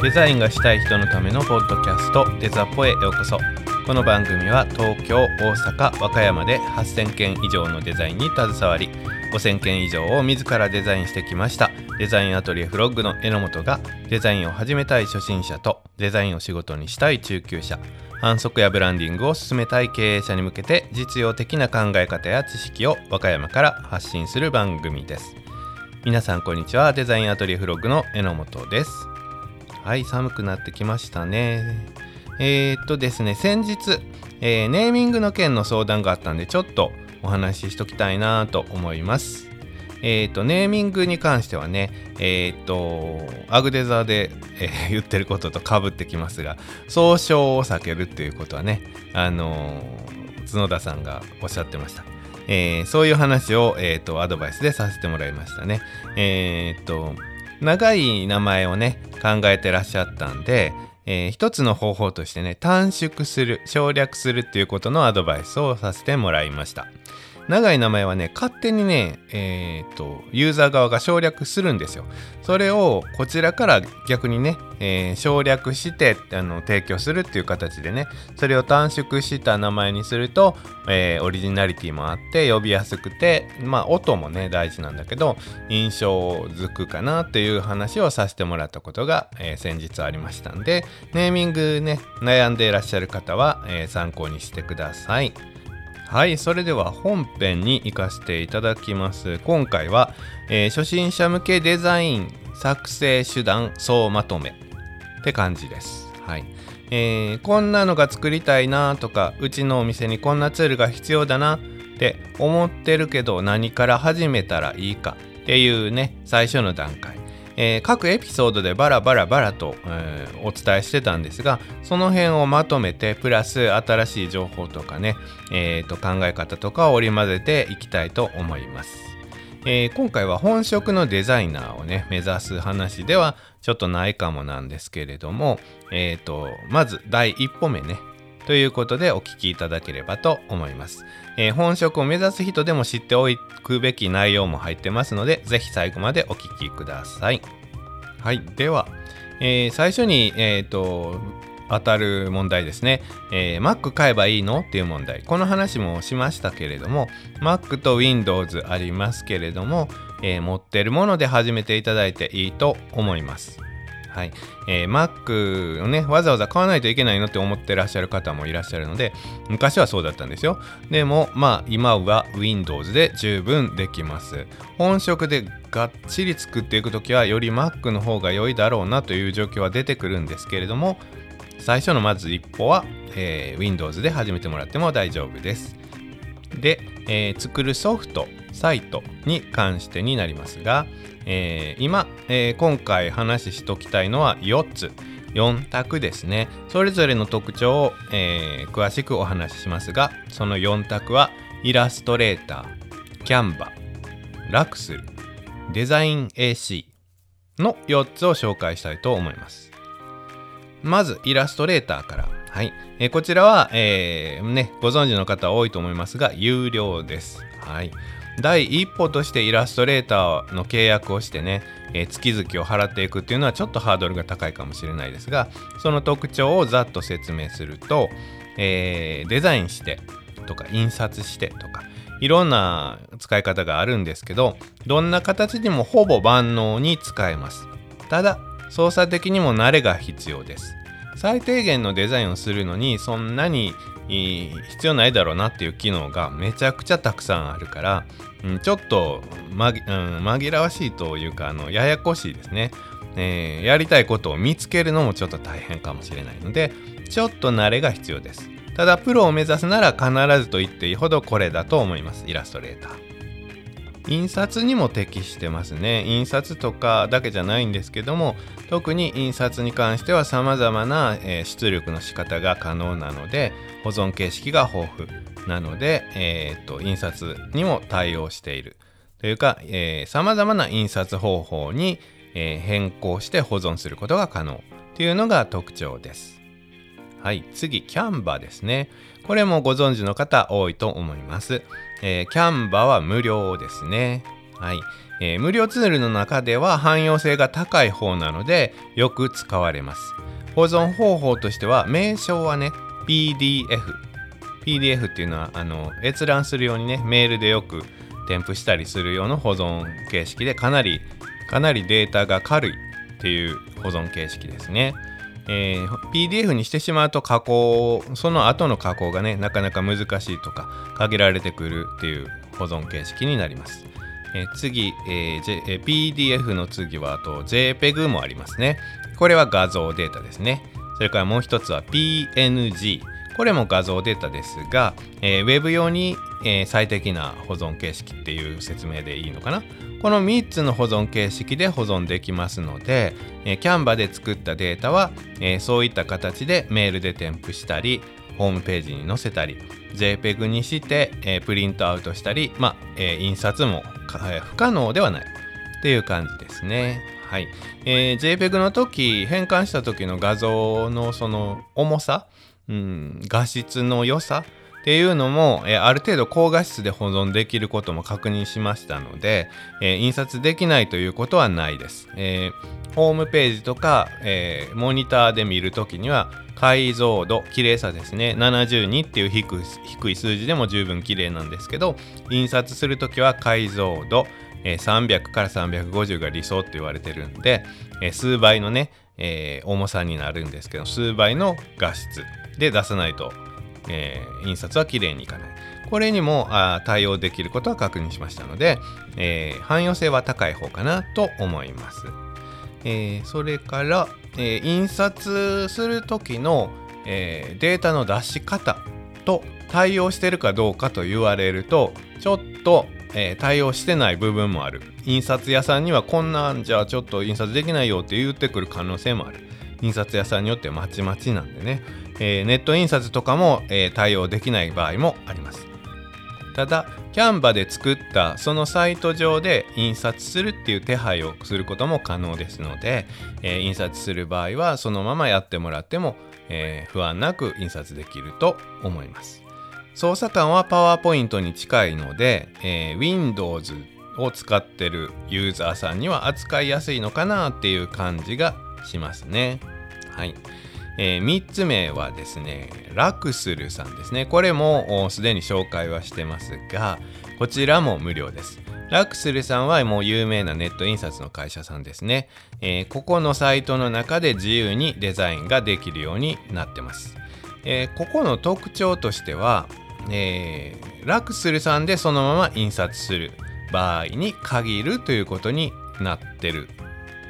デザインがしたい人のためのポッドキャストデザポへようこそ。この番組は東京大阪和歌山で8000件以上のデザインに携わり5000件以上を自らデザインしてきました。デザインアトリエフロッグの榎本がデザインを始めたい初心者とデザインを仕事にしたい中級者。反則やブランディングを進めたい経営者に向けて実用的な考え方や知識を和歌山から発信する番組です。皆さんこんにちは。デザインアトリエフロッグの榎本です。はい寒くなってきましたねえー、っとですね先日、えー、ネーミングの件の相談があったんでちょっとお話ししときたいなと思いますえっ、と、ネーミングに関してはね、えっ、と、アグデザーで、え、言ってることとかぶってきますが、総称を避けるっていうことはね、あの角田さんがおっしゃってました。えそういう話を、えっと、アドバイスでさせてもらいましたね。えっと、長い名前をね、考えてらっしゃったんで、えー、一つの方法としてね、短縮する、省略するっていうことのアドバイスをさせてもらいました。長い名前はね、勝手にね、えっ、と、ユーザー側が省略するんですよ。それをこちらから逆にね、えー、省略してあの提供するっていう形でね、それを短縮した名前にすると、えー、オリジナリティもあって呼びやすくて、まあ音もね、大事なんだけど、印象づくかなっていう話をさせてもらったことが、えー、先日ありましたんで、ネーミングね、悩んでいらっしゃる方は、え参考にしてください。はいそれでは本編に行かせていただきます。今回は、えー、初心者向けデザイン作成手段総まとめって感じです。はい。えー、こんなのが作りたいなとかうちのお店にこんなツールが必要だなって思ってるけど何から始めたらいいかっていうね最初の段階。えー、各エピソードでバラバラバラと、えー、お伝えしてたんですがその辺をまとめてプラス新しい情報とかね、えー、と考え方とかを織り交ぜていきたいと思います。えー、今回は本職のデザイナーをね目指す話ではちょっとないかもなんですけれども、えーとまず第一歩目ねということでお聞きいただければと思います。えー、本職を目指す人でも知っておくべき内容も入ってますので、ぜひ最後までお聞きください。はい、では、えー、最初に、えーと、当たる問題ですね、えー、Mac 買えばいいの？っていう問題。この話もしましたけれども、Mac と Windows ありますけれども、えー、持ってるもので始めていただいていいと思います。はい。えー、Mac をね、わざわざ買わないといけないのって思ってらっしゃる方もいらっしゃるので、昔はそうだったんですよ。でも、まあ、今は Windows で十分できます。本職でがっちり作っていくときは、より Mac の方が良いだろうなという状況は出てくるんですけれども、最初のまず一歩は、えー、Windows で始めてもらっても大丈夫です。で、えー、作るソフト、サイトに関してになりますが、えー、今、えー、今回話ししときたいのは4つ。4択ですね。それぞれの特徴を、えー、詳しくお話ししますがその4択はイラストレーターキャンバラクスルデザイン AC の4つを紹介したいと思います。まずイラストレーターから。はい、えー、こちらは、えー、ね、ご存知の方多いと思いますが有料です。はい。第一歩としてイラストレーターの契約をしてね、えー、月々を払っていくっていうのはちょっとハードルが高いかもしれないですがその特徴をざっと説明すると、えー、デザインしてとか印刷してとかいろんな使い方があるんですけどどんな形にもほぼ万能に使えます。ただ操作的にも慣れが必要です。最低限のデザインをするのにそんなに必要ないだろうなっていう機能がめちゃくちゃたくさんあるから、うん、ちょっと、まうん、紛らわしいというかあのややこしいですね、えー、やりたいことを見つけるのもちょっと大変かもしれないのでちょっと慣れが必要です。ただプロを目指すなら必ずと言っていいほどこれだと思います。イラストレーター。印刷にも適してますね。印刷とかだけじゃないんですけども特に印刷に関しては様々な、えー、出力の仕方が可能なので保存形式が豊富なので、えー、っと印刷にも対応している。というか、えー、様々な印刷方法に、え、変更して保存することが可能。というのが特徴です。はい、次、キャンバですね。これもご存知の方多いと思います。えー、キャンバは無料ですね。はいえー、無料ツールの中では汎用性が高い方なのでよく使われます保存方法としては名称はね PDF PDF っていうのはあの閲覧するようにねメールでよく添付したりする用の保存形式でかなりかなりデータが軽いっていう保存形式ですね。えー、PDF にしてしまうと加工その後の加工がねなかなか難しいとか限られてくるっていう保存形式になります。えー、次、えー J えー、PDF の次はあと JPEG もありますね。これは画像データですね。それからもう一つは PNG。これも画像データですが、えー、Web 用に、えー、最適な保存形式っていう説明でいいのかな？この3つの保存形式で保存できますので、えー、Canva で作ったデータは、えー、そういった形でメールで添付したり、ホームページに載せたり、JPEG にして、えー、プリントアウトしたり、まあ、えー、印刷もえ不可能ではないっていう感じですね。はい。えー、JPEG の時、変換した時の画像のその重さ、うん、画質の良さっていうのも、えー、ある程度高画質で保存できることも確認しましたので、えー、印刷できないということはないです。えー、ホームページとか、えモニターで見るときには解像度、綺麗さですね。72っていう低い数字でも十分綺麗なんですけど、印刷するときは解像度、え300から350が理想って言われてるんで、え数倍のね、え、重さになるんですけど数倍の画質で出さないと、えー、印刷は綺麗にいかない。これにもあ対応できることは確認しましたので、えー、汎用性は高い方かなと思います、えそれから、え印刷する時の、えデータの出し方と対応してるかどうかと言われるとちょっとえー、対応してない部分もある。印刷屋さんにはこんなんじゃちょっと印刷できないよって言ってくる可能性もある。印刷屋さんによってまちまちなんでね、えー、ネット印刷とかも、えー、対応できない場合もありますただキャンバで作ったそのサイト上で印刷するっていう手配をすることも可能ですので、え印刷する場合はそのままやってもらっても、え不安なく印刷できると思います操作感はパワーポイントに近いので、えー、Windows を使ってるユーザーさんには扱いやすいのかなっていう感じがしますね。はい。えー、3つ目はですね、ラクスルさんですね。これもすでに紹介はしてますが、こちらも無料です。ラクスルさんはもう有名なネット印刷の会社さんですね。えー、ここのサイトの中で自由にデザインができるようになってます。えー、ここの特徴としては、え、ラクスルさんでそのまま印刷する場合に限るということになってる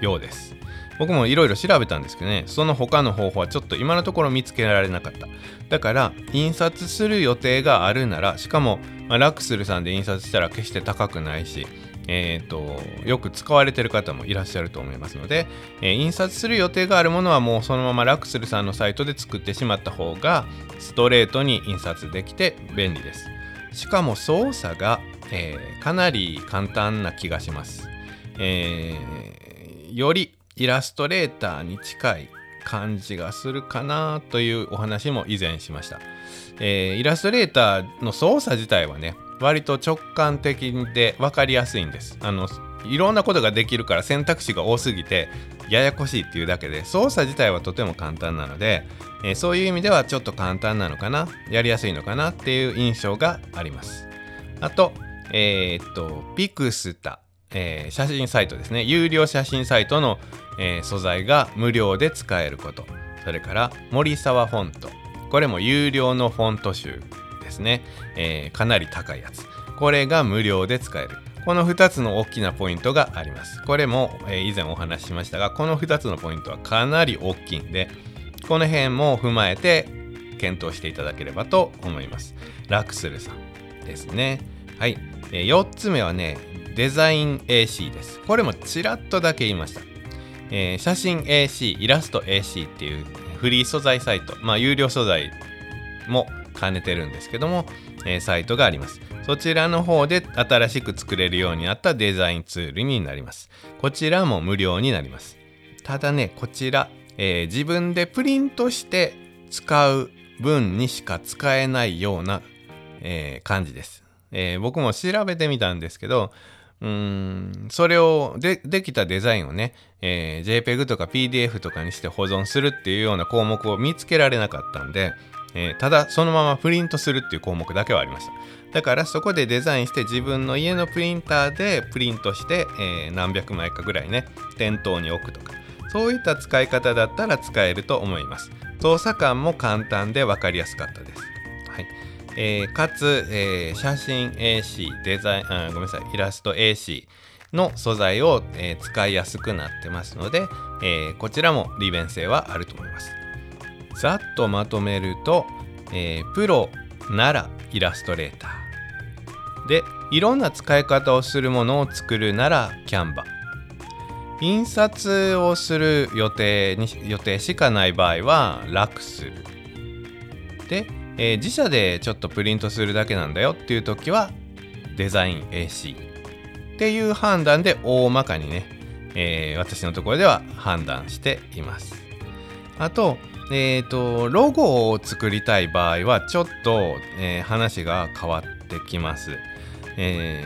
ようです。僕もいろいろ調べたんですけどね、その他の方法はちょっと今のところ見つけられなかった。だから、印刷する予定があるなら、しかも、まあ、ラクスルさんで印刷したら決して高くないし、えーと、よく使われてる方もいらっしゃると思いますので、えー、印刷する予定があるものはもうそのままラクスルさんのサイトで作ってしまった方がストレートに印刷できて便利ですしかも操作が、えー、かなり簡単な気がします、えー、よりイラストレーターに近い感じがするかなというお話も以前しました、えー、イラストレーターの操作自体はね割と直感的で分かりやすいんです。あのいろんなことができるから選択肢が多すぎてややこしいっていうだけで操作自体はとても簡単なので、えー、そういう意味ではちょっと簡単なのかなやりやすいのかなっていう印象があります。あとえー、っとピクスタ、えー、写真サイトですね。有料写真サイトの、え素材が無料で使えること。それから森沢フォント。これも有料のフォント集ですね、えー、かなり高いやつ。これが無料で使える。この2つの大きなポイントがあります。これも、え、以前お話ししましたがこの2つのポイントはかなり大きいんでこの辺も踏まえて検討していただければと思います。ラクスルさんですね。はい、え、4つ目はねデザイン AC ですこれもちらっとだけ言いました、えー、写真 AC イラスト AC っていうフリー素材サイトまあ有料素材も兼ねてるんですけども、えー、サイトがあります。そちらの方で新しく作れるようになったデザインツールになります。こちらも無料になります。ただね、こちら、えー、自分でプリントして使う分にしか使えないような、えー、感じです、えー、僕も調べてみたんですけど、うん。それをでできたデザインをね、えー、JPEG とか PDF とかにして保存するっていうような項目を見つけられなかったんで、えー、ただそのままプリントするっていう項目だけはありました。だからそこでデザインして自分の家のプリンターでプリントして、えー、何百枚かぐらいね店頭に置くとかそういった使い方だったら使えると思います。操作感も簡単で分かりやすかったです、えー、かつ、えー、写真 AC デザインあごめんなさいイラスト AC の素材を、えー、使いやすくなってますので、えこちらも利便性はあると思います。ざっとまとめると、えプロならイラストレーター。でいろんな使い方をするものを作るならキャンバ印刷をする予定に予定しかない場合は楽する。で、えー、自社でちょっとプリントするだけなんだよっていう時はデザイン AC っていう判断で大まかにね、えー、私のところでは判断しています。あとえっ、ー、とロゴを作りたい場合はちょっと、え、話が変わってきます、え、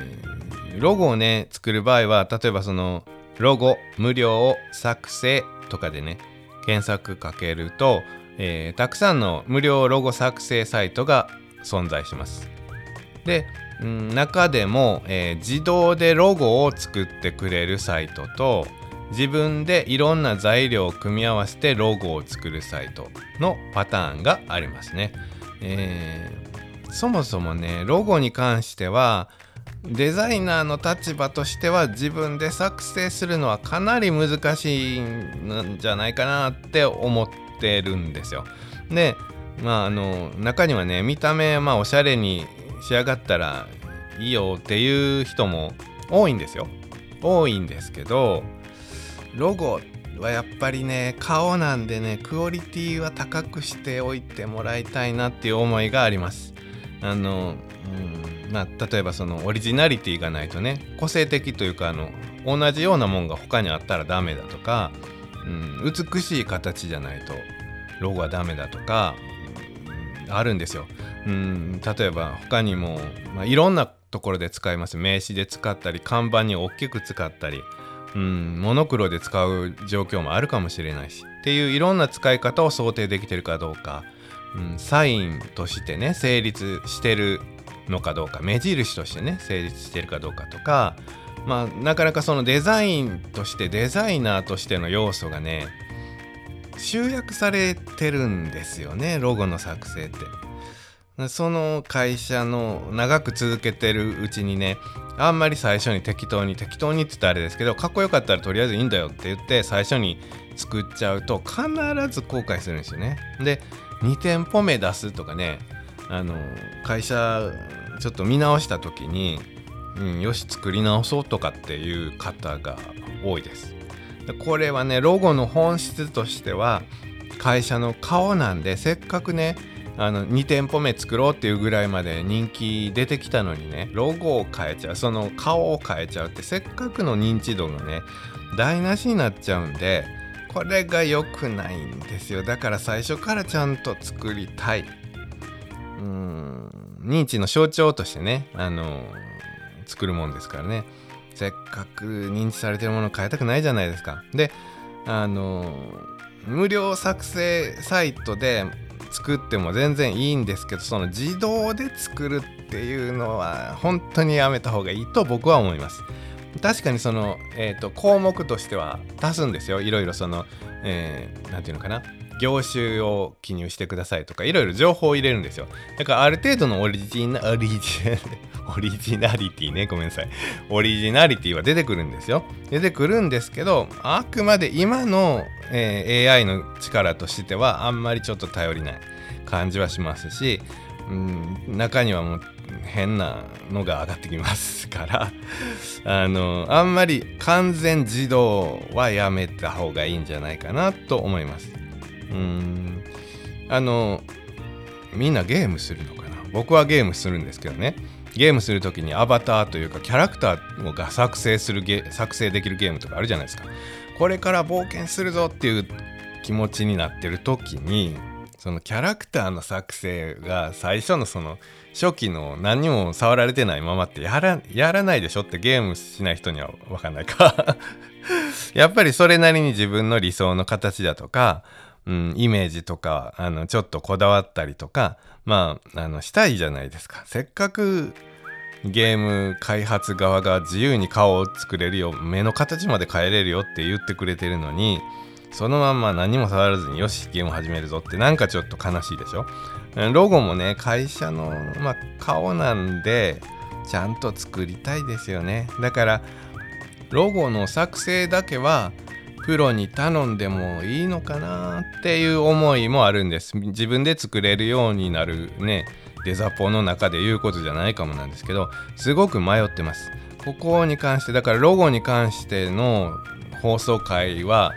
ロゴをね作る場合は例えばそのロゴ無料作成とかでね検索かけると、えー、たくさんの無料ロゴ作成サイトが存在しますで、うん、中でも、えー、自動でロゴを作ってくれるサイトと自分でいろんな材料を組み合わせてロゴを作るサイトのパターンがありますね。えー、そもそもねロゴに関してはデザイナーの立場としては自分で作成するのはかなり難しいんじゃないかなって思ってるんですよ。でまああの中にはね見た目まあおしゃれに仕上がったらいいよっていう人も多いんですよ。多いんですけどロゴはやっぱりね顔なんでねクオリティは高くしておいてもらいたいなっていう思いがありますあの、うんまあ、例えばそのオリジナリティがないとね個性的というかあの同じようなもんが他にあったらダメだとか、うん、美しい形じゃないとロゴはダメだとか、うん、あるんですよ、うん、例えば他にも、まあ、いろんなところで使います。名刺で使ったり看板に大きく使ったりうん、モノクロで使う状況もあるかもしれないしっていういろんな使い方を想定できてるかどうか、うん、サインとしてね成立してるのかどうか目印としてね成立してるかどうかとかまあなかなかそのデザインとしてデザイナーとしての要素がね集約されてるんですよねロゴの作成って。その会社の長く続けてるうちにねあんまり最初に適当に適当にって言ったらあれですけどかっこよかったらとりあえずいいんだよって言って最初に作っちゃうと必ず後悔するんですよね。で2店舗目出すとかねあの会社ちょっと見直した時に、うん、よし作り直そうとかっていう方が多いです。でこれはねロゴの本質としては会社の顔なんでせっかくねあの2店舗目作ろうっていうぐらいまで人気出てきたのにねロゴを変えちゃうその顔を変えちゃうってせっかくの認知度がね台無しになっちゃうんでこれが良くないんですよだから最初からちゃんと作りたいうん認知の象徴としてねあの作るもんですからね。せっかく認知されてるもの変えたくないじゃないですか。であの無料作成サイトで作っても全然いいんですけどその自動で作るっていうのは本当にやめた方がいいと僕は思います。確かにその、えーと、項目としては足すんですよ。いろいろその何、えー、て言うのかな。業種を記入してくださいとかいろいろ情報を入れるんですよ。だからある程度のオリジナ オリジオリジナリティね。ごめんなさい。オリジナリティは出てくるんですよ。出てくるんですけどあくまで今の、えー、AI の力としてはあんまりちょっと頼りない感じはしますし、うん、中にはもう変なのが上がってきますから。あのあんまり完全自動はやめた方がいいんじゃないかなと思います。うん。あのみんなゲームするのかな？僕はゲームするんですけどね。ゲームする時にアバターというかキャラクターが作成するゲ作成できるゲームとかあるじゃないですか。これから冒険するぞっていう気持ちになってる時にそのキャラクターの作成が最初のその初期の何も触られてないままってやらやらないでしょってゲームしない人には分かんないか。やっぱりそれなりに自分の理想の形だとか、うん、イメージとかあのちょっとこだわったりとかまああのしたいじゃないですか。せっかくゲーム開発側が自由に顔を作れるよ目の形まで変えれるよって言ってくれてるのにそのまんま何も触らずによしゲーム始めるぞってなんかちょっと悲しいでしょ？ロゴもね会社の、まあ、顔なんでちゃんと作りたいですよね。だからロゴの作成だけはプロに頼んでもいいのかなっていう思いもあるんです。自分で作れるようになるねデザポの中で言うことじゃないかもなんですけどすごく迷ってます。ここに関してだからロゴに関しての放送回は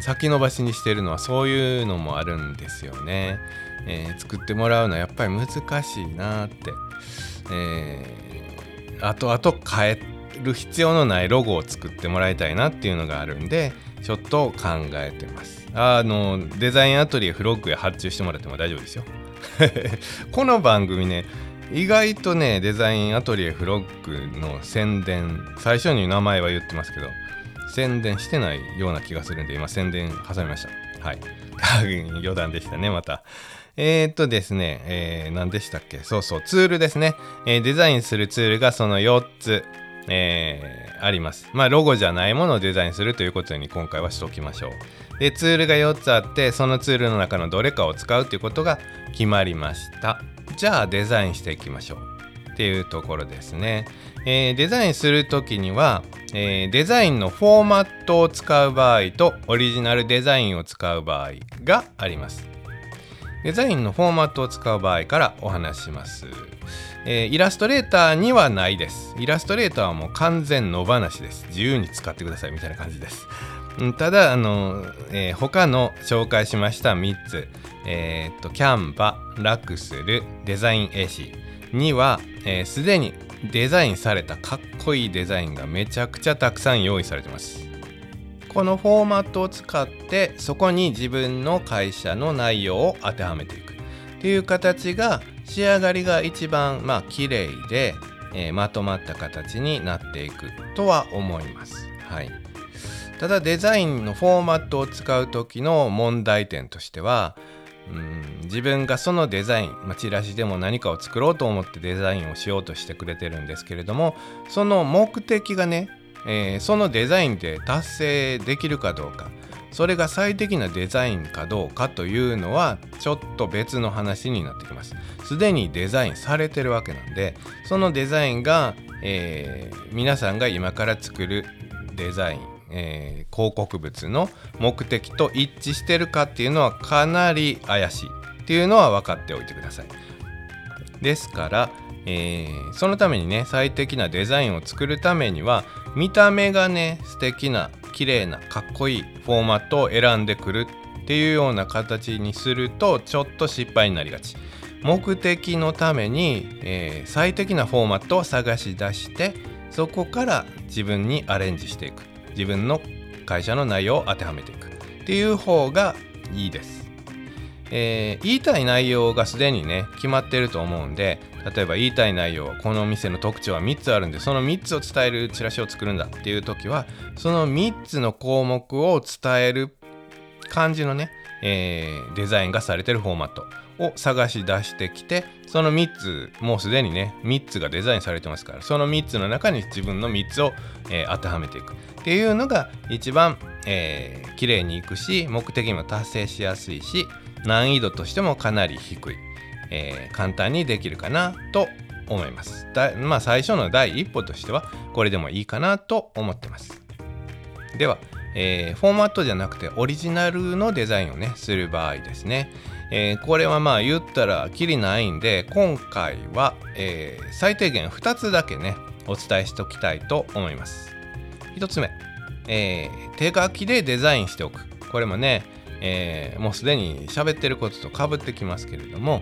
先延ばしにしてるのはそういうのもあるんですよね、えー、作ってもらうのはやっぱり難しいなって、えー、後々変える必要のないロゴを作ってもらいたいなっていうのがあるんでちょっと考えてます。あのデザインアトリエフロッグへ発注してもらっても大丈夫ですよ。この番組ね意外とねデザインアトリエフロッグの宣伝最初に名前は言ってますけど宣伝してないような気がするんで今宣伝挟みました。はい。余談でしたねまた。えー、っとですね、えー、何でしたっけ？そうそうツールですね、えー、デザインするツールがその4つ。えー、あります。まあ、ロゴじゃないものをデザインするということに今回はしておきましょう。で、ツールが4つあって、そのツールの中のどれかを使うということが決まりました。じゃあ、デザインしていきましょう。っていうところですね。えー、デザインするときには、えー、デザインのフォーマットを使う場合とオリジナルデザインを使う場合があります。デザインのフォーマットを使う場合からお話します。えー、イラストレーターにはないです。イラストレーターはもう完全野放しです。自由に使ってくださいみたいな感じです。ただ、あの、えー、他の紹介しました3つ、えー、っと、キャンバ、ラクスル、デザイン AC には、す、で、にデザインされたかっこいいデザインがめちゃくちゃたくさん用意されてます。このフォーマットを使ってそこに自分の会社の内容を当てはめていくっていう形が仕上がりが一番まあ綺麗で、えー、まとまった形になっていくとは思います。はい、ただデザインのフォーマットを使う時の問題点としてはうん自分がそのデザイン、まあ、チラシでも何かを作ろうと思ってデザインをしようとしてくれてるんですけれどもその目的がね、えー、そのデザインで達成できるかどうかそれが最適なデザインかどうかというのはちょっと別の話になってきます。すでにデザインされてるわけなんでそのデザインが、えー、皆さんが今から作るデザイン、えー、広告物の目的と一致してるかっていうのはかなり怪しいっていうのは分かっておいてください。ですから、えー、そのためにね最適なデザインを作るためには見た目がね素敵な綺麗なかっこいいフォーマットを選んでくるっていうような形にするとちょっと失敗になりがち。目的のために、えー、最適なフォーマットを探し出してそこから自分にアレンジしていく。自分の会社の内容を当てはめていく。っていう方がいいです、えー、言いたい内容がすでにね決まってると思うんで例えば言いたい内容はこのお店の特徴は3つあるんでその3つを伝えるチラシを作るんだっていう時はその3つの項目を伝える感じのね、えー、デザインがされてるフォーマットを探し出してきてその3つもうすでにね3つがデザインされてますからその3つの中に自分の3つを、えー、当てはめていく。っていうのが一番、えー、綺麗にいくし目的も達成しやすいし難易度としてもかなり低いえー、簡単にできるかなと思います。だまあ最初の第一歩としてはこれでもいいかなと思ってます。では、えー、フォーマットじゃなくてオリジナルのデザインをねする場合ですね、えー、これはまあ言ったらきりないんで今回は、えー、最低限2つだけねお伝えしておきたいと思います1つ目、えー、手書きでデザインしておくこれもね、えー、もうすでに喋ってることとかぶってきますけれども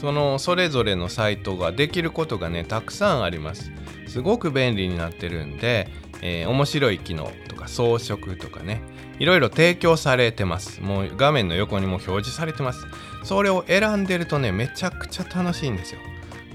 そのそれぞれのサイトができることがねたくさんあります。すごく便利になってるんで、えー、面白い機能とか装飾とかねいろいろ提供されてます。もう画面の横にも表示されてます。それを選んでるとねめちゃくちゃ楽しいんですよ。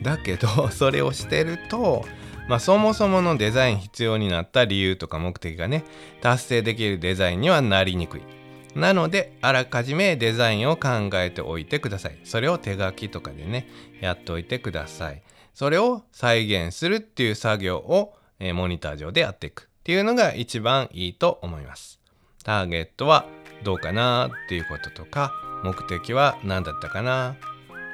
だけど それをしてるとまあ、そもそものデザイン必要になった理由とか目的がね達成できるデザインにはなりにくい。なのであらかじめデザインを考えておいてください。それを手書きとかでねやっておいてください。それを再現するっていう作業を、えー、モニター上でやっていくっていうのが一番いいと思います。ターゲットはどうかなっていうこととか目的は何だったかな。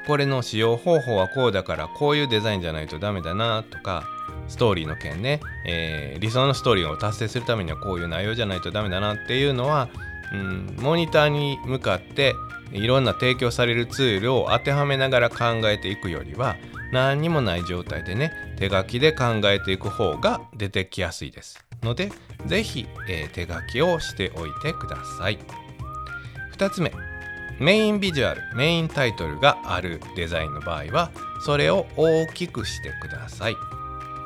これの使用方法はこうだからこういうデザインじゃないとダメだなとかストーリーの件ね、えー、理想のストーリーを達成するためにはこういう内容じゃないとダメだなっていうのは、うん、モニターに向かっていろんな提供されるツールを当てはめながら考えていくよりは何にもない状態でね手書きで考えていく方が出てきやすいです。ので是非、えー、手書きをしておいてください。2つ目。メインビジュアルメインタイトルがあるデザインの場合はそれを大きくしてください、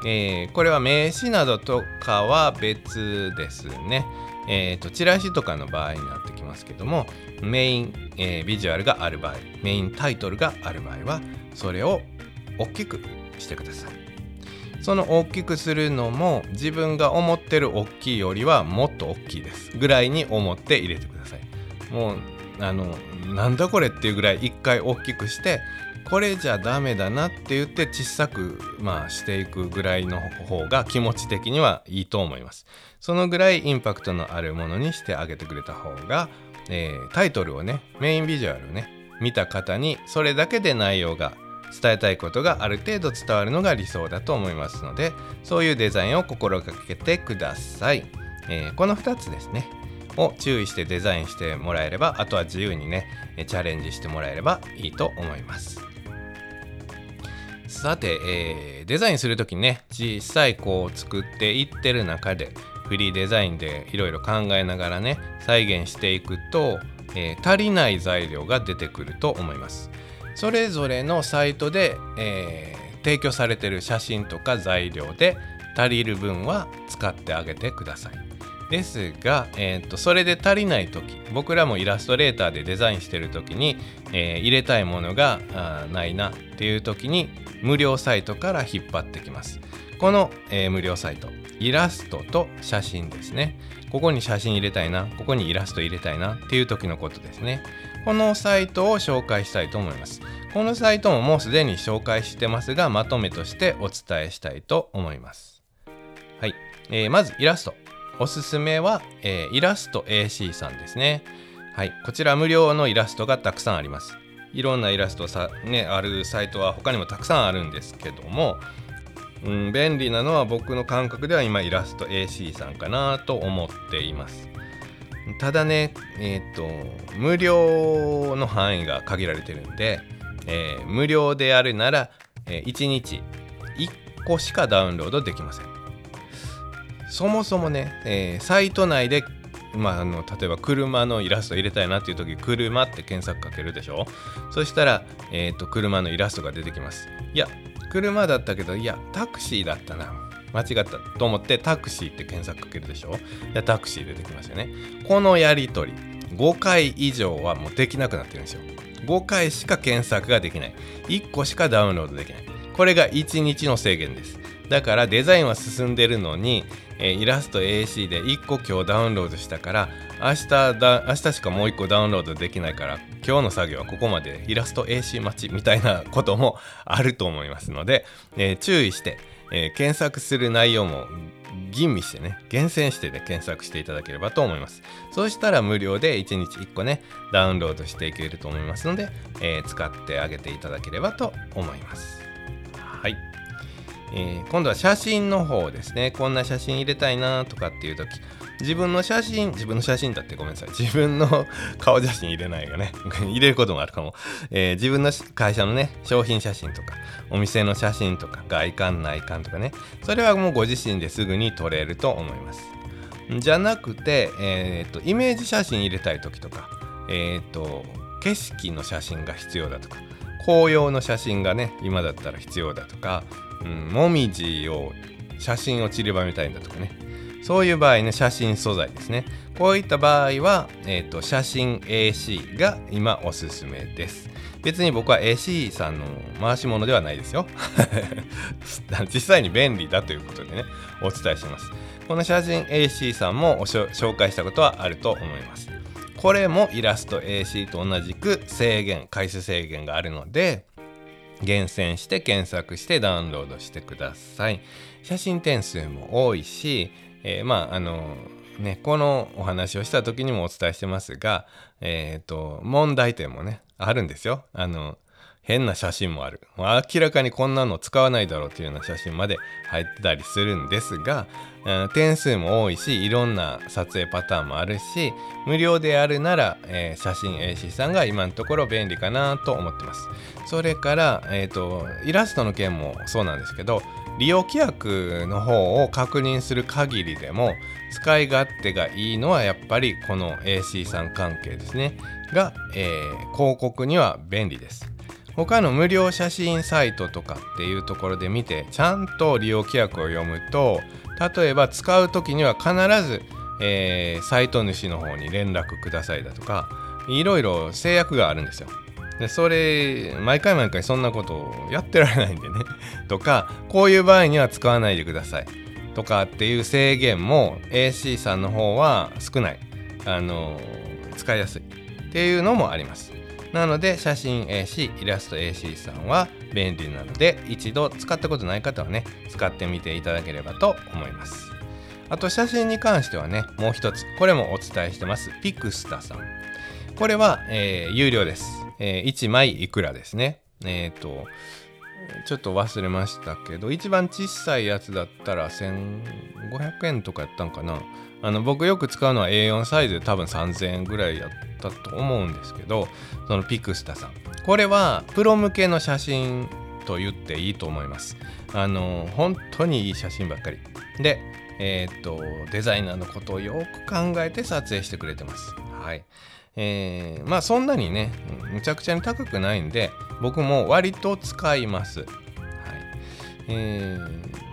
えー、これは名詞などとかは別ですね。えーと、チラシとかの場合になってきますけどもメイン、えー、ビジュアルがある場合メインタイトルがある場合はそれを大きくしてください。その大きくするのも自分が思ってる大きいよりはもっと大きいです。ぐらいに思って入れてください。もうあのなんだこれっていうぐらい一回大きくしてこれじゃダメだなって言って小さくまあしていくぐらいの方が気持ち的にはいいと思います。そのぐらいインパクトのあるものにしてあげてくれた方が、えー、タイトルをねメインビジュアルをね見た方にそれだけで内容が伝えたいことがある程度伝わるのが理想だと思いますのでそういうデザインを心がけてください、えー、この2つですねを注意してデザインしてもらえればあとは自由にねチャレンジしてもらえればいいと思います。さて、えー、デザインする時にね実際こう作っていってる中でフリーデザインでいろいろ考えながらね再現していくと、えー、足りない材料が出てくると思います。それぞれのサイトで、えー、提供されてる写真とか材料で足りる分は使ってあげてください。ですが、えーと、それで足りない時僕らもイラストレーターでデザインしてる時に、えー、入れたいものがないなっていう時に無料サイトから引っ張ってきます。この、えー、無料サイトイラストと写真ですね。ここに写真入れたいなここにイラスト入れたいなっていう時のことですね。このサイトを紹介したいと思います。このサイトももうすでに紹介してますがまとめとしてお伝えしたいと思います。はい、えー、まずイラスト。おすすめは、えー、イラスト AC さんですね。はい、こちら無料のイラストがたくさんあります。いろんなイラストさ、ね、あるサイトは他にもたくさんあるんですけども、うん、便利なのは僕の感覚では今イラスト AC さんかなと思っています。ただね、えっ、ー、と、無料の範囲が限られてるんで、えー、無料であるなら、えー、1日1個しかダウンロードできません。そもそもね、えー、サイト内で、まあ、あの例えば車のイラスト入れたいなっていう時車って検索かけるでしょ？そしたら、えーと、車のイラストが出てきます。いや車だったけどいやタクシーだったな。間違ったと思ってタクシーって検索かけるでしょ？いやタクシー出てきますよね。このやり取り5回以上はもうできなくなってるんですよ。5回しか検索ができない。1個しかダウンロードできない。これが1日の制限です。だからデザインは進んでるのにえー、イラスト AC で1個今日ダウンロードしたから明日だ明日しかもう1個ダウンロードできないから今日の作業はここまでイラスト AC 待ちみたいなこともあると思いますので、えー、注意して、えー、検索する内容も吟味してね厳選して、ね、検索していただければと思います。そうしたら無料で1日1個ねダウンロードしていけると思いますので、え使ってあげていただければと思います。はい。えー、今度は写真の方ですね。こんな写真入れたいなとかっていう時自分の写真自分の写真だってごめんなさい。自分の顔写真入れないよね。入れることもあるかも、えー、自分の会社のね商品写真とかお店の写真とか外観内観とかね。それはもうご自身ですぐに撮れると思います。じゃなくて、えーと、イメージ写真入れたい時とかえっ、と景色の写真が必要だとか紅葉の写真がね今だったら必要だとかうん、もみじを写真を散りばめたいんだとかね。そういう場合の写真素材ですね。こういった場合は、えーと、写真 AC が今おすすめです。別に僕は AC さんの回し物ではないですよ。実際に便利だということでねお伝えします。この写真 AC さんも紹介したことはあると思います。これもイラスト AC と同じく制限回数制限があるので厳選して検索してダウンロードしてください。写真点数も多いし、えー、まああのねこのお話をした時にもお伝えしてますがえっ、ー、と問題点もねあるんですよ。あの変な写真もある。明らかにこんなの使わないだろうというような写真まで入ってたりするんですが、うん、点数も多いしいろんな撮影パターンもあるし無料であるなら、えー、写真 AC さんが今のところ便利かなと思ってます。それから、えーと、イラストの件もそうなんですけど利用規約の方を確認する限りでも使い勝手がいいのはやっぱりこの AC さん関係ですね。が、えー、広告には便利です。他の無料写真サイトとかっていうところで見てちゃんと利用規約を読むと例えば使う時には必ず、えー、サイト主の方に連絡くださいだとかいろいろ制約があるんですよ。でそれ毎回毎回そんなことをやってられないんでね。とかこういう場合には使わないでください。とかっていう制限も AC さんの方は少ない。あの使いやすい。っていうのもあります。なので写真 AC イラスト AC さんは便利なので一度使ったことない方はね使ってみていただければと思います。あと写真に関してはねもう一つこれもお伝えしてますピクスタさん。これは、えー、有料です、えー、1枚いくらですね。えっ、とちょっと忘れましたけど一番小さいやつだったら1500円とかやったんかな。あの僕よく使うのは A4 サイズで多分3000円ぐらいやったと思うんですけどそのピクスタさん。これはプロ向けの写真と言っていいと思います。あの本当にいい写真ばっかり。でえー、っとデザイナーのことをよく考えて撮影してくれてます。はい。えー、まあそんなにねむちゃくちゃに高くないんで僕も割と使います。はい。えー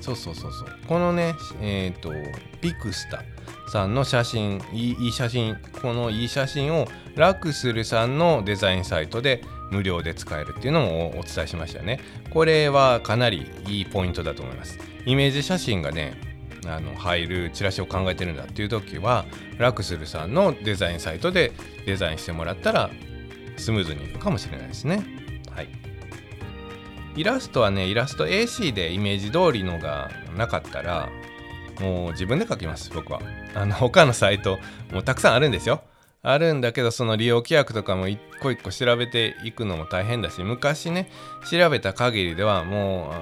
そうそうそうそう。このねえっ、ー、とピクスタさんの写真いい写真このいい写真をラクスルさんのデザインサイトで無料で使えるっていうのもお伝えしましたね。これはかなりいいポイントだと思います。イメージ写真がねあの入るチラシを考えてるんだっていう時はラクスルさんのデザインサイトでデザインしてもらったらスムーズにいくかもしれないですね。イラストはねイラスト AC でイメージ通りのがなかったらもう自分で描きます僕は。あの他のサイトもうたくさんあるんですよ。あるんだけどその利用規約とかも一個一個調べていくのも大変だし昔ね調べた限りではも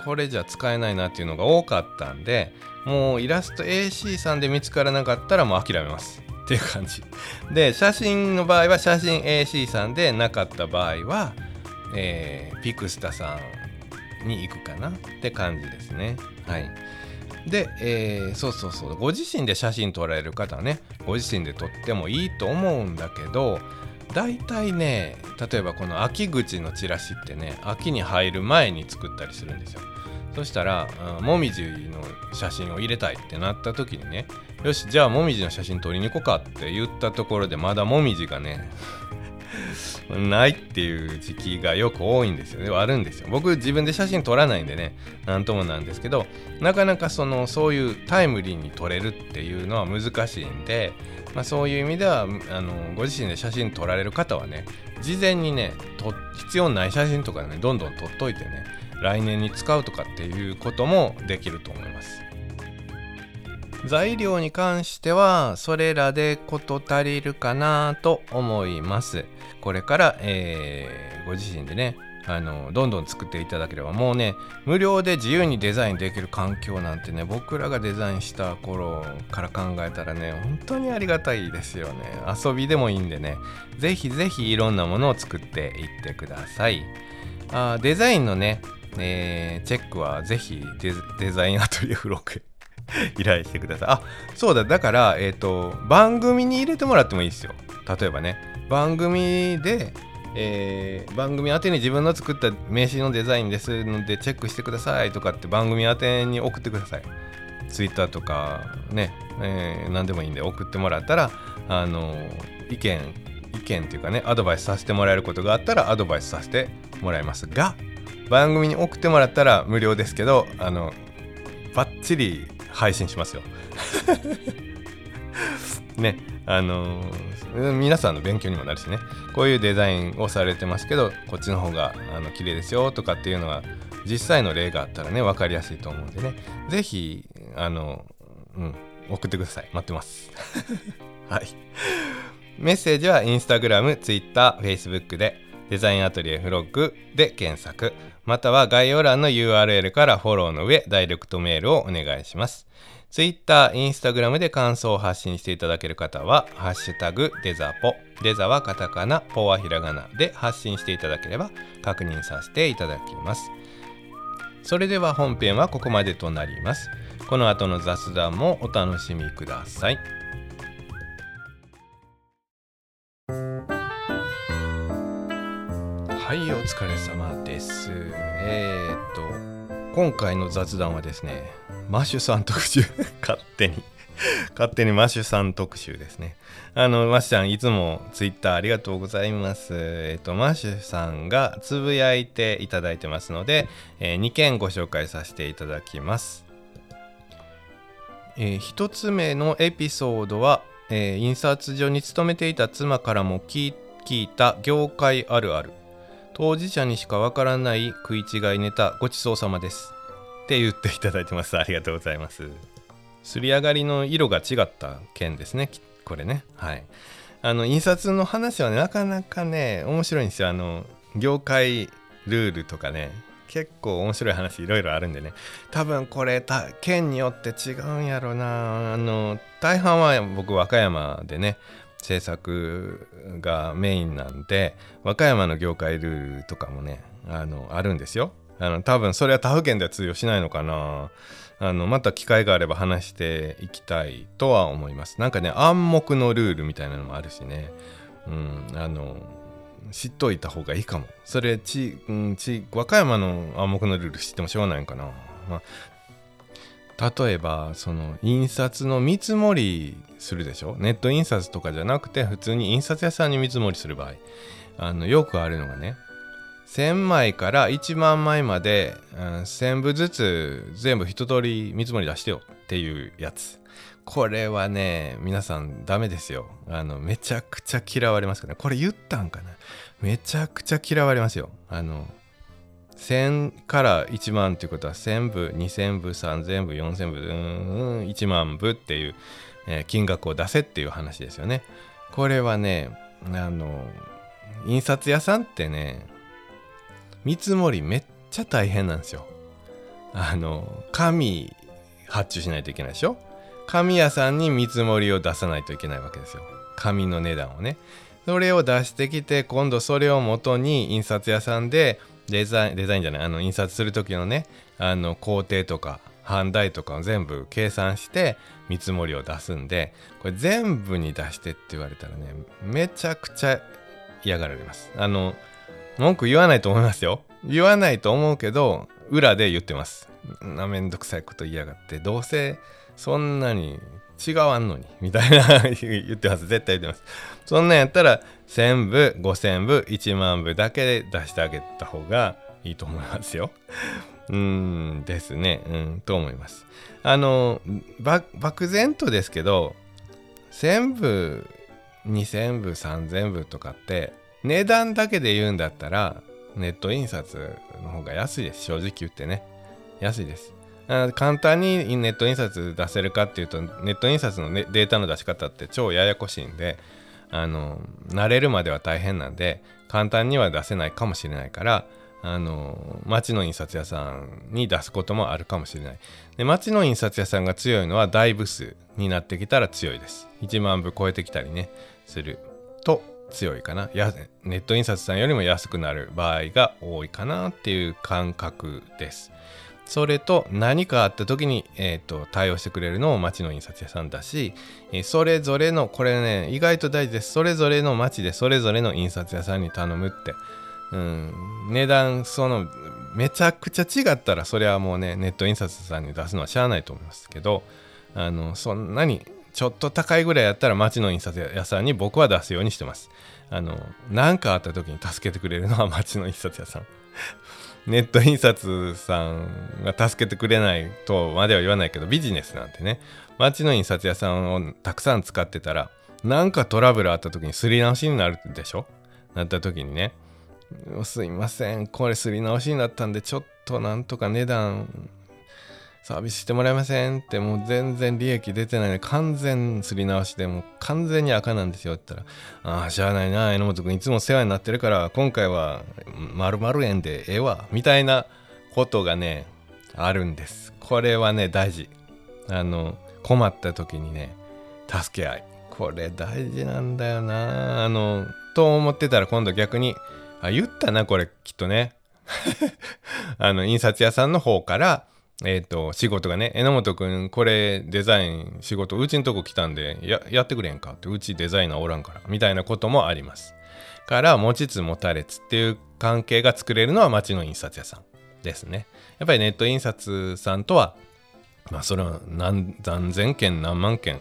う、これじゃ使えないなっていうのが多かったんでもうイラスト AC さんで見つからなかったらもう諦めます。っていう感じ。で写真の場合は写真 AC さんでなかった場合はえー、ピクスタさんに行くかなって感じですね。はい。で、えー、そうそうそうご自身で写真撮られる方はねご自身で撮ってもいいと思うんだけど大体ね例えばこの秋口のチラシってね秋に入る前に作ったりするんですよそしたらもみじの写真を入れたいってなった時にねよしじゃあもみじの写真撮りに行こうかって言ったところでまだもみじがね ないっていう時期がよく多いんですよね。あるんですよ。僕自分で写真撮らないんでね、なんともなんですけど、なかなかそのそういうタイムリーに撮れるっていうのは難しいんで、まあ、そういう意味ではあのご自身で写真撮られる方はね、事前にね、必要ない写真とかね、どんどん撮っといてね、来年に使うとかっていうこともできると思います。材料に関してはそれらで事足りるかなと思いますこれから、えー、ご自身でねあのどんどん作っていただければもうね無料で自由にデザインできる環境なんてね僕らがデザインした頃から考えたらね本当にありがたいですよね遊びでもいいんでねぜひぜひいろんなものを作っていってくださいあデザインのね、えー、チェックはぜひデザインアトリエフログ 依頼してください。あそうだ、だから、えっ、ー、と、番組に入れてもらってもいいですよ。例えばね、番組で、えー、番組宛てに自分の作った名刺のデザインですのでチェックしてくださいとかって番組宛てに送ってください。Twitter とかね、えー、何でもいいんで送ってもらったらあの意見意見っていうかねアドバイスさせてもらえることがあったらアドバイスさせてもらいますが番組に送ってもらったら無料ですけどあのバッチリ配信しますよ ねあのー、皆さんの勉強にもなるしね。こういうデザインをされてますけどこっちの方があの綺麗ですよとかっていうのは実際の例があったらね分かりやすいと思うんでね。是非あのうん送ってください。待ってます。はい。メッセージは Instagram、Twitter、Facebook でデザインアトリエフロッグで検索。または概要欄の URL からフォローの上ダイレクトメールをお願いします。Twitter、Instagram で感想を発信していただける方は、ハッシュタグデザポ、デザはカタカナ、ポはひらがなで発信していただければ確認させていただきます。それでは本編はここまでとなります。この後の雑談もお楽しみください。はい、お疲れ様です。えー、っと、今回の雑談はですね、マッシュさん特集勝手に勝手にマッシュさん特集ですね。あの、マッシュさん、いつもツイッターありがとうございます。えっと、マッシュさんがつぶやいていただいてますので、えー、2件ご紹介させていただきます。えー、1つ目のエピソードは、えー、印刷所に勤めていた妻からも聞いた業界あるある。当事者にしかわからない食い違いネタごちそうさまです。って言っていただいてます。ありがとうございます。すり上がりの色が違った件ですね。これね。はい。あの、印刷の話はね、なかなかね、面白いんですよ。あの、業界ルールとかね、結構面白い話いろいろあるんでね。多分これ、県によって違うんやろな。あの、大半は僕、和歌山でね、制作がメインなんで、和歌山の業界ルールとかもね、あの、あるんですよ。あの多分それは他府県では通用しないのかな。あのまた機会があれば話していきたいとは思います。なんかね暗黙のルールみたいなのもあるしね。うんあの知っといた方がいいかも。それち、うん、ち和歌山の暗黙のルール知ってもしょうがないかな、まあ、例えばその印刷の見積もりするでしょ？ネット印刷とかじゃなくて普通に印刷屋さんに見積もりする場合。あのよくあるのがね1000枚から1万枚まで、うん、1000部ずつ全部一通り見積もり出してよっていうやつ。これはね、皆さんダメですよ。あの、めちゃくちゃ嫌われますからね。これ言ったんかな？めちゃくちゃ嫌われますよ。あの、1000から1万っていうことは1000部、2000部、3000部、4000部、うん、1万部っていう、えー、金額を出せっていう話ですよね。これはね、あの、印刷屋さんってね、見積もりめっちゃ大変なんですよ。あの、紙発注しないといけないでしょ？紙屋さんに見積もりを出さないといけないわけですよ。紙の値段をね。それを出してきて、今度それをもとに印刷屋さんでデザイン、デザインじゃない、あの、印刷する時のね、あの、工程とか、版台とかを全部計算して見積もりを出すんで、これ全部に出してって言われたらね、めちゃくちゃ嫌がられます。あの、文句言わないと思いますよ。言わないと思うけど、裏で言ってます。なめんどくさいこと言いやがって、どうせそんなに違わんのに、みたいな 言ってます。絶対言ってます。そんなんやったら、1000部、5000部、1万部だけで出してあげた方がいいと思いますよ。うんですね。うん、と思います。あの、漠然とですけど、1000部、2000部、3000部とかって、値段だけで言うんだったら、ネット印刷の方が安いです。正直言ってね。安いです。簡単にネット印刷出せるかっていうと、ネット印刷の、ね、データの出し方って超ややこしいんで、あの、慣れるまでは大変なんで、簡単には出せないかもしれないから、あの、町の印刷屋さんに出すこともあるかもしれない。で、町の印刷屋さんが強いのは大部数になってきたら強いです。1万部超えてきたりね、すると強いかな。やネット印刷さんよりも安くなる場合が多いかなっていう感覚です。それと何かあった時に、えーと、対応してくれるのも町の印刷屋さんだし、え、それぞれのこれね意外と大事です。それぞれの町でそれぞれの印刷屋さんに頼むって、うん、値段そのめちゃくちゃ違ったらそれはもうねネット印刷さんに出すのはしゃあないと思いますけどあのそんなにちょっと高いぐらいやったら町の印刷屋さんに僕は出すようにしてます。あの何かあった時に助けてくれるのは町の印刷屋さん。ネット印刷さんが助けてくれないとまでは言わないけどビジネスなんてね。町の印刷屋さんをたくさん使ってたらなんかトラブルあった時にすり直しになるでしょ？なった時にね。すいません。これすり直しになったんでちょっとなんとか値段サービスしてもらえませんってもう全然利益出てないで完全すり直しでもう完全に赤なんですよって言ったらああしゃあないな榎本君いつも世話になってるから今回は丸々円でええわみたいなことがねあるんです。これはね大事。あの困った時にね助け合い。これ大事なんだよな。あのと思ってたら今度逆にあ言ったなこれきっとね。あの印刷屋さんの方からえっ、ー、と仕事がね榎本君これデザイン仕事うちのとこ来たんでややってくれんか？ってうちデザイナーおらんからみたいなこともあります。から持ちつ持たれつっていう関係が作れるのは町の印刷屋さんですね。やっぱりネット印刷さんとはまあそれは何何千件何万件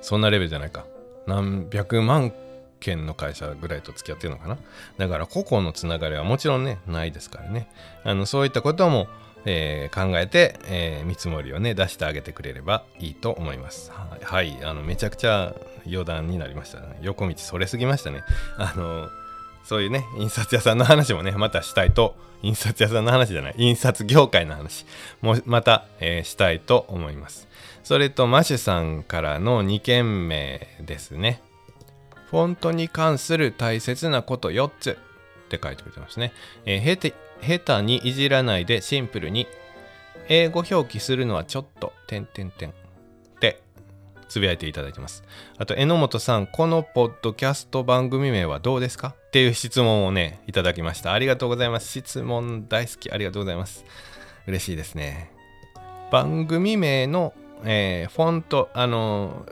そんなレベルじゃないか。何百万件の会社ぐらいと付き合ってるのかな。だから個々のつながりはもちろんねないですからね。あのそういったことも、えー、考えて、えー、見積もりをね出してあげてくれればいいと思います。はい、あのめちゃくちゃ余談になりましたね。横道それすぎましたね。あのそういうね印刷屋さんの話もねまたしたいと。印刷屋さんの話じゃない。印刷業界の話。もまた、えー、したいと思います。それとマシュさんからの2件目ですね。フォントに関する大切なこと4つ。って書いてくれてますね。えー、下手にいじらないでシンプルに英語表記するのはちょっと、点点点ってつぶやいていただいてます。あと、榎本さん、このポッドキャスト番組名はどうですか？っていう質問をね、いただきました。ありがとうございます。質問大好き。ありがとうございます。嬉しいですね。番組名の、えー、フォント、あの、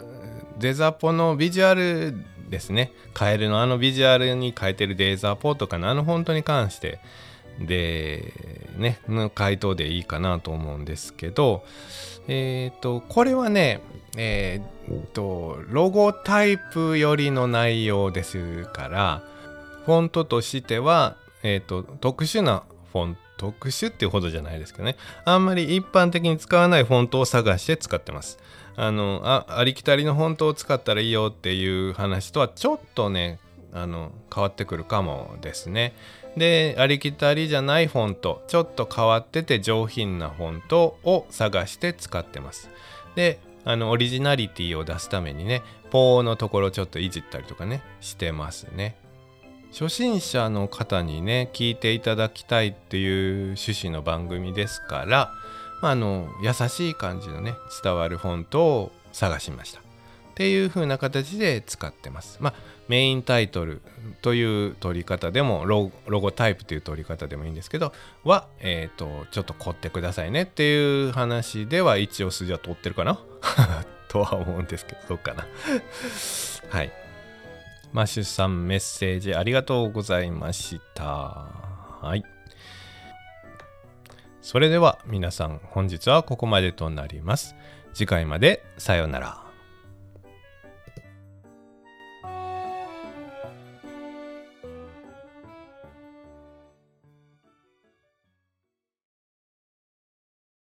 デザポのビジュアルですね。カエルのあのビジュアルに書いてるデーザーポートかなあのフォントに関して。でねの回答でいいかなと思うんですけどえっ、ー、とこれはねえっ、ー、とロゴタイプよりの内容ですからフォントとしては、えー、と特殊なフォント。特殊っていうほどじゃないですけどねあんまり一般的に使わないフォントを探して使ってますあのあありきたりのフォントを使ったらいいよっていう話とはちょっとねあの変わってくるかもですね。でありきたりじゃないフォントちょっと変わってて上品なフォントを探して使ってます。であのオリジナリティを出すためにねポーのところちょっといじったりとかねしてますね。初心者の方にね聞いていただきたいっていう趣旨の番組ですからまあ、あの優しい感じのね伝わるフォントを探しました。っていう風な形で使ってます。まあメインタイトルという取り方でもロゴタイプという取り方でもいいんですけどは、えーと、ちょっと凝ってくださいね。っていう話では一応筋は通ってるかな？とは思うんですけどどうかな？はい。マッシュさんメッセージありがとうございましたはいそれでは皆さん本日はここまでとなります。次回までさようなら。